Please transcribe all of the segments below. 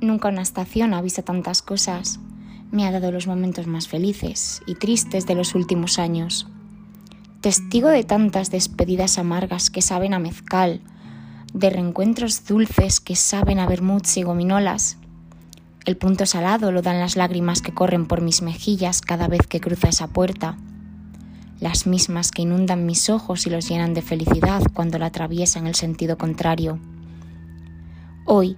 Nunca una estación ha visto tantas cosas. Me ha dado los momentos más felices y tristes de los últimos años. Testigo de tantas despedidas amargas que saben a mezcal, de reencuentros dulces que saben a vermuts y gominolas. El punto salado lo dan las lágrimas que corren por mis mejillas cada vez que cruza esa puerta, las mismas que inundan mis ojos y los llenan de felicidad cuando la atraviesan el sentido contrario. Hoy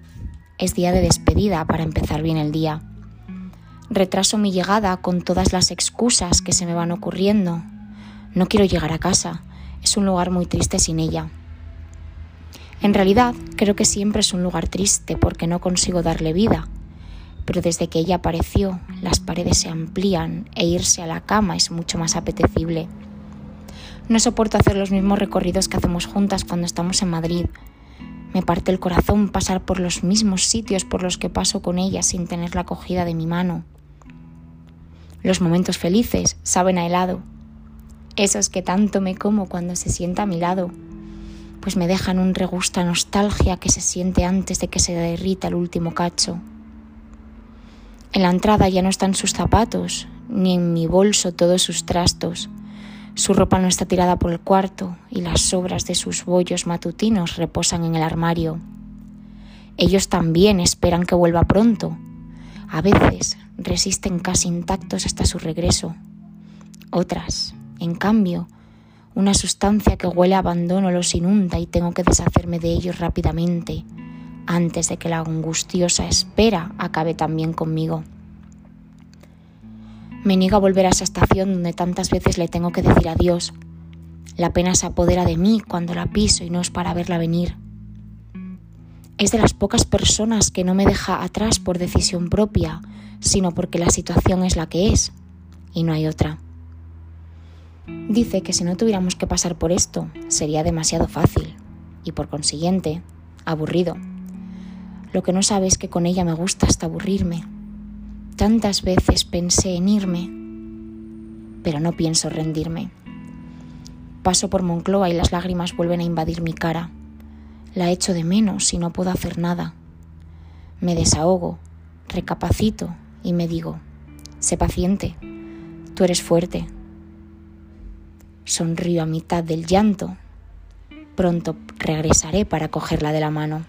es día de despedida para empezar bien el día. Retraso mi llegada con todas las excusas que se me van ocurriendo. No quiero llegar a casa, es un lugar muy triste sin ella. En realidad, creo que siempre es un lugar triste porque no consigo darle vida. Pero desde que ella apareció, las paredes se amplían e irse a la cama es mucho más apetecible. No soporto hacer los mismos recorridos que hacemos juntas cuando estamos en Madrid. Me parte el corazón pasar por los mismos sitios por los que paso con ella sin tener la acogida de mi mano. Los momentos felices saben a helado, esos que tanto me como cuando se sienta a mi lado pues me dejan un regusto a nostalgia que se siente antes de que se derrita el último cacho. En la entrada ya no están sus zapatos, ni en mi bolso todos sus trastos. Su ropa no está tirada por el cuarto y las sobras de sus bollos matutinos reposan en el armario. Ellos también esperan que vuelva pronto. A veces resisten casi intactos hasta su regreso. Otras, en cambio, una sustancia que huele a abandono los inunda y tengo que deshacerme de ellos rápidamente, antes de que la angustiosa espera acabe también conmigo. Me niego a volver a esa estación donde tantas veces le tengo que decir adiós. La pena se apodera de mí cuando la piso y no es para verla venir. Es de las pocas personas que no me deja atrás por decisión propia, sino porque la situación es la que es y no hay otra. Dice que si no tuviéramos que pasar por esto, sería demasiado fácil y por consiguiente, aburrido. Lo que no sabe es que con ella me gusta hasta aburrirme. Tantas veces pensé en irme, pero no pienso rendirme. Paso por Moncloa y las lágrimas vuelven a invadir mi cara. La echo de menos y no puedo hacer nada. Me desahogo, recapacito y me digo, sé paciente, tú eres fuerte, Sonrío a mitad del llanto. Pronto regresaré para cogerla de la mano.